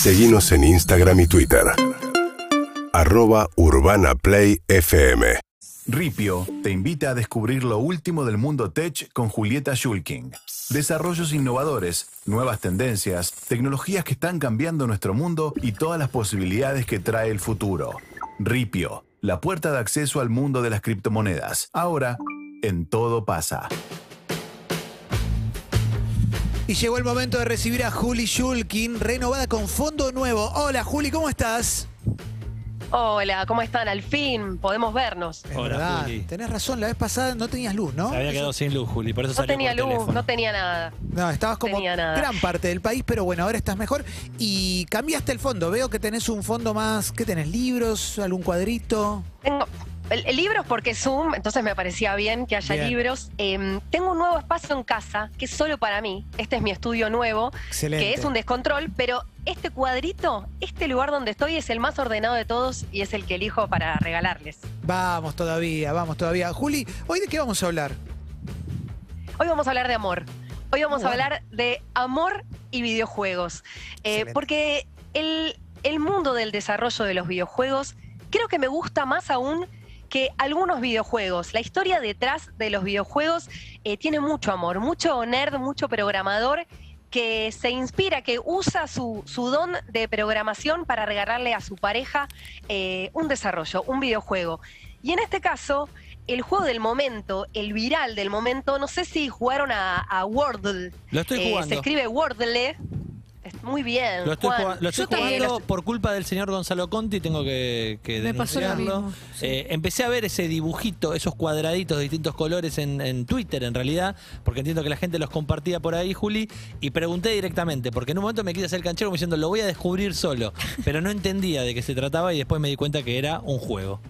Seguimos en Instagram y Twitter. Arroba Urbana Play FM. Ripio te invita a descubrir lo último del mundo tech con Julieta Schulking. Desarrollos innovadores, nuevas tendencias, tecnologías que están cambiando nuestro mundo y todas las posibilidades que trae el futuro. Ripio, la puerta de acceso al mundo de las criptomonedas. Ahora, en todo pasa. Y llegó el momento de recibir a Juli Shulkin, renovada con fondo nuevo. Hola Juli, ¿cómo estás? Hola, ¿cómo están? Al fin podemos vernos. Es Hola, verdad, Juli. tenés razón, la vez pasada no tenías luz, ¿no? Se había quedado sin luz, Juli, por eso No salió tenía por luz, teléfono. no tenía nada. No, estabas como tenía nada. gran parte del país, pero bueno, ahora estás mejor. Y cambiaste el fondo. Veo que tenés un fondo más. ¿Qué tenés? ¿Libros? ¿Algún cuadrito? Tengo libros porque Zoom, entonces me parecía bien que haya Bien. libros. Em, tengo un nuevo espacio en casa que es solo para mí. Este es mi estudio nuevo, Excelente. que es un descontrol, pero este cuadrito, este lugar donde estoy es el más ordenado de todos y es el que elijo para regalarles. Vamos todavía, vamos todavía. Juli, ¿hoy de qué vamos a hablar? Hoy vamos a hablar de amor. Hoy vamos a hablar de amor y videojuegos. Eh, porque el, el mundo del desarrollo de los videojuegos creo que me gusta más aún que algunos videojuegos. La historia detrás de los videojuegos eh, tiene mucho amor, mucho nerd, mucho programador que se inspira, que usa su, su don de programación para regalarle a su pareja eh, un desarrollo, un videojuego. Y en este caso, el juego del momento, el viral del momento, no sé si jugaron a, a Wordle. Lo estoy Eh, jugando. se escribe Wordle. Es muy bien. Lo estoy, Juan. jugando, lo estoy también jugando por culpa del señor Gonzalo Conti, tengo que, que Me pasó lo denunciarlo. mismo, sí. Eh, empecé a ver ese dibujito, esos cuadraditos de distintos colores en, en Twitter, en realidad, porque entiendo que la gente los compartía por ahí, Juli, y pregunté directamente, porque en un momento me quise hacer el canchero como diciendo, lo voy a descubrir solo, pero no entendía de qué se trataba y después me di cuenta que era un juego.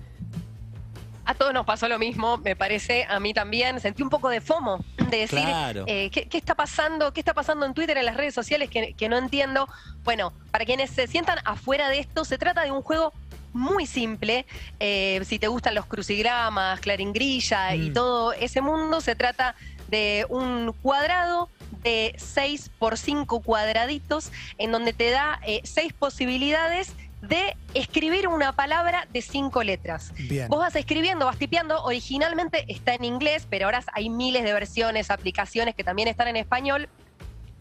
A todos nos pasó lo mismo, me parece, a mí también. Sentí un poco de FOMO, de decir, Claro. eh, ¿qué, qué está pasando? ¿Qué está pasando en Twitter, en las redes sociales que, que no entiendo? Bueno, para quienes se sientan afuera de esto, se trata de un juego muy simple. Eh, si te gustan los crucigramas, claringrilla y Mm. todo ese mundo, se trata de un cuadrado de 6 por 5 cuadraditos, en donde te da eh, seis posibilidades de escribir una palabra de cinco letras. Bien. Vos vas escribiendo, vas tipeando, originalmente está en inglés, pero ahora hay miles de versiones, aplicaciones que también están en español.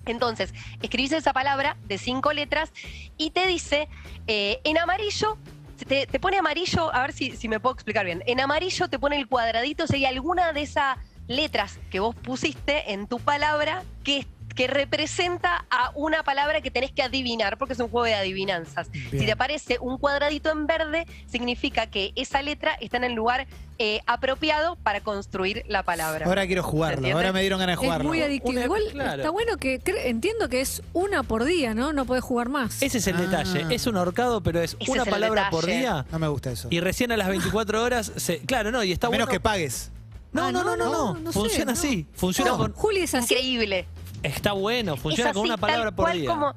Entonces, escribís esa palabra de cinco letras y te dice, eh, en amarillo, te, te pone amarillo, a ver si, si me puedo explicar bien, en amarillo te pone el cuadradito, si hay alguna de esas letras que vos pusiste en tu palabra que, que representa a una palabra que tenés que adivinar, porque es un juego de adivinanzas. Bien. Si te aparece un cuadradito en verde, significa que esa letra está en el lugar eh, apropiado para construir la palabra. Ahora quiero ¿Se jugarlo, ahora me dieron ganas de Es jugarlo. muy adictivo. Una- Igual claro. está bueno que entiendo que es una por día, ¿no? No puedes jugar más. Ese es el Ah. detalle, es un ahorcado, pero es Ese una es palabra por día. No me gusta eso. Y recién a las 24 horas, se, claro, no, y está A menos bueno. que pagues. No, Ah, no, no, no, no, no. no, no sé, Funciona no. así. Funciona No, con. Juli es así. Increíble. Está bueno, funciona con una palabra por día. como-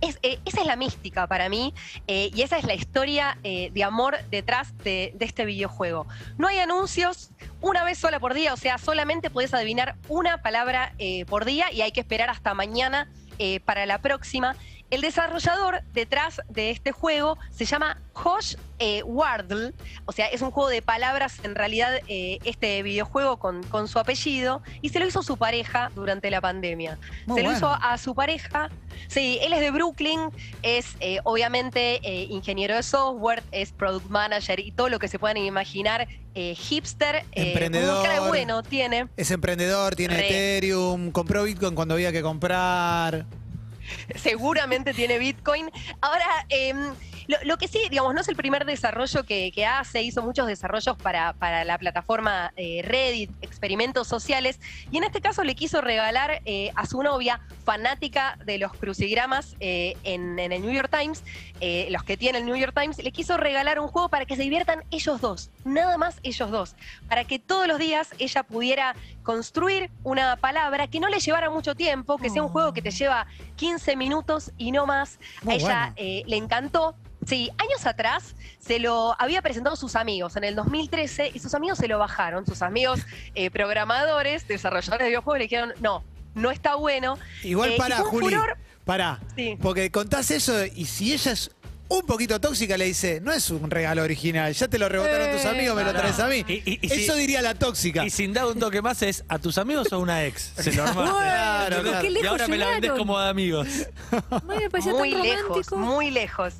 Es, eh, esa es la mística para mí eh, y esa es la historia eh, de amor detrás de, de este videojuego. No hay anuncios una vez sola por día, o sea, solamente puedes adivinar una palabra eh, por día y hay que esperar hasta mañana eh, para la próxima. El desarrollador detrás de este juego se llama Josh eh, Wardle, o sea, es un juego de palabras en realidad eh, este videojuego con, con su apellido y se lo hizo su pareja durante la pandemia. Muy se lo hizo a su pareja. Sí, él es de Brooklyn, es eh, obviamente ingeniero de software, es product manager y todo lo que se puedan imaginar, hipster, Emprendedor. muy cara de bueno tiene. Es emprendedor, tiene Re. Ethereum, compró Bitcoin cuando había que comprar. seguramente tiene Bitcoin. Ahora, em, lo, lo que sí, digamos, no es el primer desarrollo que, que hace, hizo muchos desarrollos para, para la plataforma eh, Reddit, experimentos sociales, y en este caso le quiso regalar eh, a su novia, fanática de los crucigramas eh, en, en el New York Times, los que tiene el New York Times, le quiso regalar un juego para que se diviertan ellos dos, nada más ellos dos, para que todos los días ella pudiera construir una palabra que no le llevara mucho tiempo, que sea un juego que te lleva 15 minutos y no más. Muy a ella bueno. le encantó. Sí, años atrás se lo había presentado a sus amigos en el 2013 y sus amigos se lo bajaron. Sus amigos eh, programadores, desarrolladores de videojuegos le dijeron, no, no está bueno. Igual Eh, para, Juli. furor. Pará. Sí. Porque contás eso y si ella es un poquito tóxica, le dice, no es un regalo original, ya te lo rebotaron tus amigos, me lo traes no. a mí. Y- y- y eso si- diría la tóxica. Y sin dar un toque más es a tus amigos o una ex. Se lo armaste. Claro, Bueno, claro. Y lejos ahora me la vendés como de amigos. Parecía muy tan lejos, muy lejos.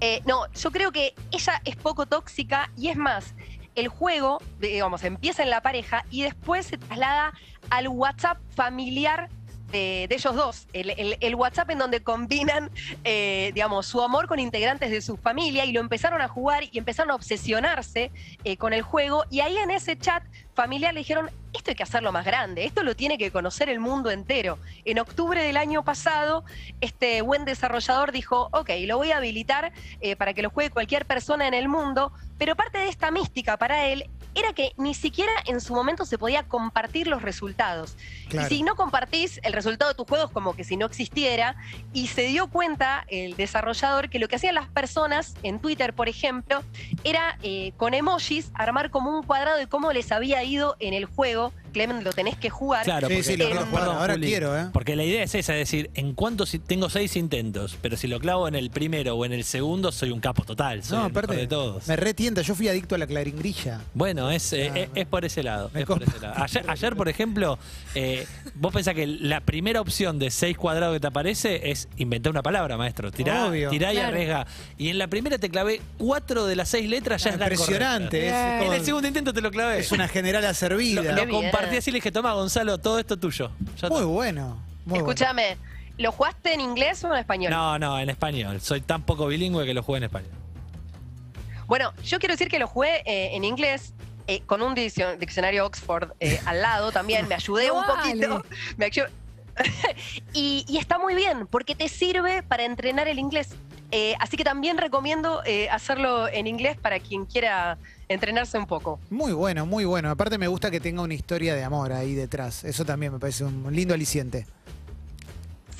Eh, no, yo creo que ella es poco tóxica y es más, el juego, digamos, empieza en la pareja y después se traslada al WhatsApp familiar de, ellos dos. El, el- el WhatsApp en donde combinan, eh, digamos, su amor con integrantes de su familia y lo empezaron a jugar y empezaron a obsesionarse eh, con el juego. Y ahí en ese chat familiar le dijeron, esto hay que hacerlo más grande, esto lo tiene que conocer el mundo entero. En octubre del año pasado, este buen desarrollador dijo, ok, lo voy a habilitar eh, para que lo juegue cualquier persona en el mundo, pero parte de esta mística para él era que ni siquiera en su momento se podía compartir los resultados. Claro. Y si no compartís el resultado de tus juegos como que si no existiera, y se dio cuenta el desarrollador que lo que hacían las personas en Twitter, por ejemplo, era eh, con emojis armar como un cuadrado de cómo les había ido en el juego. Clemen, lo tenés que jugar. Claro, Sí, porque, sí, lo quiero jugar, ahora quiero, ¿eh? Porque la idea es esa, es decir, en cuanto si tengo seis intentos, pero si lo clavo en el primero o en el segundo, soy un capo total, soy No, el mejor aparte, de todos. me retienta, yo fui adicto a la claringrilla. Bueno, es, eh, Ah, es, es por ese lado. es por ese lado. Ayer, ayer, por ejemplo, eh, vos pensás que la primera opción de seis cuadrados que te aparece es inventar una palabra, maestro. Tirá, Obvio. tirá y Claro. arriesga. Y en la primera te clavé cuatro de las seis letras, ya es la Impresionante. Es. En el segundo intento te lo clavé. es una generala servida. lo, lo compartí así y le dije, toma Gonzalo, todo esto es tuyo. Ya Muy está. bueno. Muy bueno. Escúchame, ¿lo jugaste en inglés o en español? No, no, en español. Soy tan poco bilingüe que lo jugué en español. Bueno, yo quiero decir que lo jugué eh, en inglés. eh, con un diccio- diccionario Oxford eh, al lado también, me ayudé un Vale. poquito. Me ayu- y, y está muy bien, porque te sirve para entrenar el inglés. Eh, así que también recomiendo eh, hacerlo en inglés para quien quiera entrenarse un poco. Muy bueno, muy bueno. Aparte me gusta que tenga una historia de amor ahí detrás. Eso también me parece un lindo aliciente.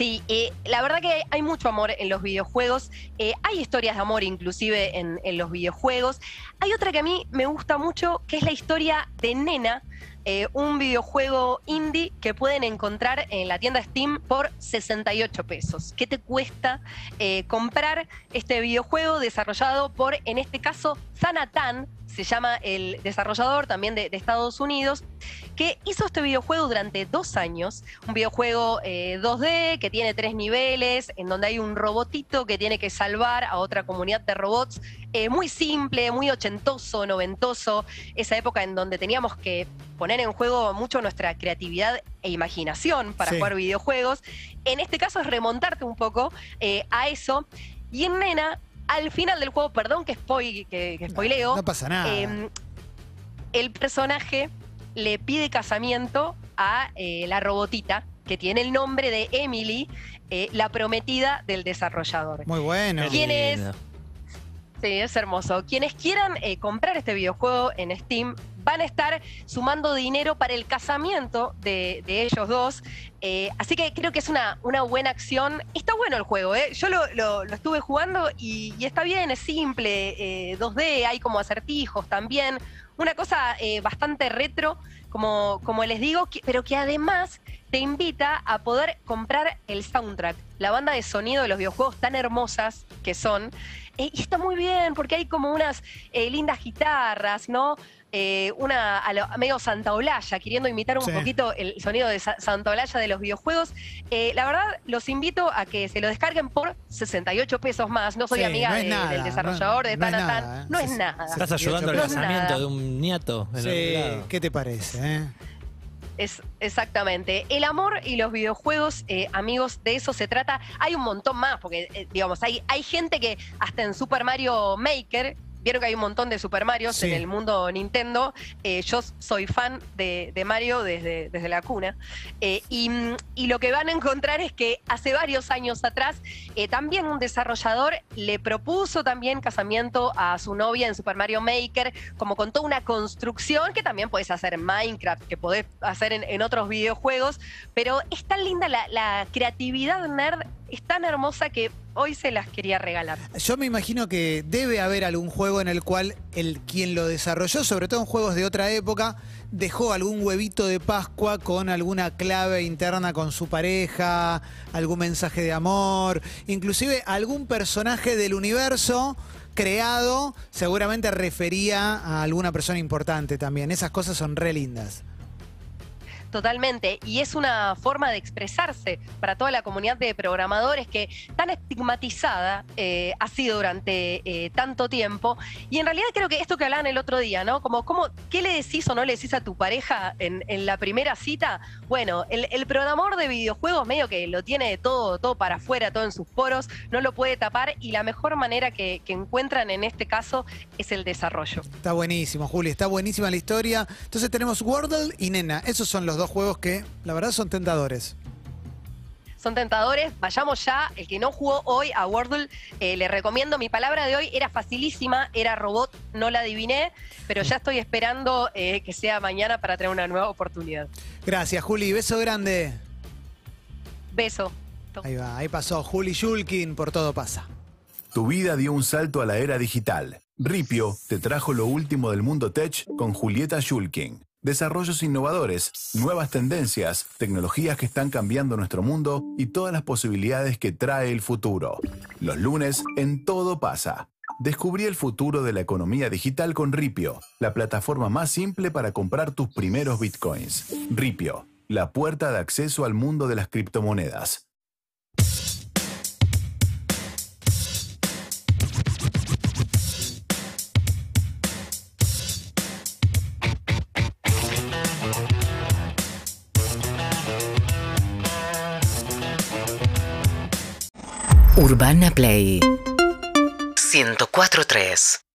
Sí, eh, la verdad que hay mucho amor en los videojuegos. Eh, hay historias de amor inclusive en, en los videojuegos. Hay otra que a mí me gusta mucho, que es la historia de Nena, eh, un videojuego indie que pueden encontrar en la tienda Steam por 68 pesos. ¿Qué te cuesta eh, comprar este videojuego desarrollado por, en este caso, Zanatan? Se llama el desarrollador también de, de Estados Unidos, que hizo este videojuego durante dos años. Un videojuego eh, 2D que tiene tres niveles, en donde hay un robotito que tiene que salvar a otra comunidad de robots. eh, muy simple, muy ochentoso, noventoso. Esa época en donde teníamos que poner en juego mucho nuestra creatividad e imaginación para Sí. jugar videojuegos. En este caso es remontarte un poco eh, a eso. Y en Nena, al final del juego, perdón que, spoil, que, que spoileo, No pasa nada. eh, el personaje le pide casamiento a eh, la robotita que tiene el nombre de Emily, eh, la prometida del desarrollador. muy bueno. Qué ¿Quién es? lindo. Sí, es hermoso. Quienes quieran eh, comprar este videojuego en Steam van a estar sumando dinero para el casamiento de, ellos dos. Eh, así que creo que es una, una buena acción. Está bueno el juego, ¿eh? Yo lo, estuve jugando y, está bien, es simple, eh, 2D, hay como acertijos también. Una cosa eh, bastante retro, como, como les digo, pero que además te invita a poder comprar el soundtrack, la banda de sonido de los videojuegos tan hermosas que son. Eh, y está muy bien, porque hay como unas eh, lindas guitarras, ¿no? Eh, una a lo- medio Santa Olalla, queriendo imitar un Sí. poquito el sonido de Sa- Santa Olalla de los videojuegos. Eh, la verdad, los invito a que se lo descarguen por 68 pesos más. No soy Sí, amiga no es de- nada, del desarrollador de no- no es Tanatan. nada, ¿eh? No es nada. Estás ayudando al casamiento de un nieto. en Sí. ¿qué te parece? Es exactamente. El amor y los videojuegos, eh, amigos, de eso se trata. Hay un montón más, porque, eh, digamos, hay, hay gente que hasta en Super Mario Maker. Vieron que hay un montón de Super Marios Sí. en el mundo Nintendo. Eh, yo soy fan de, de Mario desde, desde la cuna. Eh, y, y lo que van a encontrar es que hace varios años atrás, eh, también un desarrollador le propuso también casamiento a su novia en Super Mario Maker, como con toda una construcción que también podés hacer en Minecraft, que podés hacer en, en otros videojuegos. Pero es tan linda la, la creatividad nerd es tan hermosa que hoy se las quería regalar. Yo me imagino que debe haber algún juego en el cual el quien lo desarrolló, sobre todo en juegos de otra época, dejó algún huevito de Pascua con alguna clave interna con su pareja, algún mensaje de amor, inclusive algún personaje del universo creado seguramente refería a alguna persona importante también. Esas cosas son re lindas. Totalmente, y es una forma de expresarse para toda la comunidad de programadores que tan estigmatizada eh, ha sido durante eh, tanto tiempo. Y en realidad creo que esto que hablaban el otro día, ¿no? Como, como ¿qué le decís o no le decís a tu pareja en, la primera cita? Bueno, el, programador de videojuegos medio que lo tiene todo, todo para afuera, todo en sus poros, no lo puede tapar y la mejor manera que, que encuentran en este caso es el desarrollo. Está buenísimo, Juli, está buenísima la historia. Entonces tenemos Wordle y Nena, esos son los dos juegos que la verdad son tentadores. Son tentadores, vayamos ya. El que no jugó hoy a Wordle, eh, le recomiendo. Mi palabra de hoy era facilísima, era robot, no la adiviné, pero ya estoy esperando eh, que sea mañana para tener una nueva oportunidad. Gracias, Juli. Beso grande. Beso. Ahí va, ahí pasó Juli Shulkin, por todo pasa. Tu vida dio un salto a la era digital. Ripio te trajo lo último del mundo tech con Julieta Shulkin. Desarrollos innovadores, nuevas tendencias, tecnologías que están cambiando nuestro mundo y todas las posibilidades que trae el futuro. Los lunes en Todo pasa. Descubrí el futuro de la economía digital con Ripio, la plataforma más simple para comprar tus primeros bitcoins. Ripio, la puerta de acceso al mundo de las criptomonedas. Urbana Play. 104.3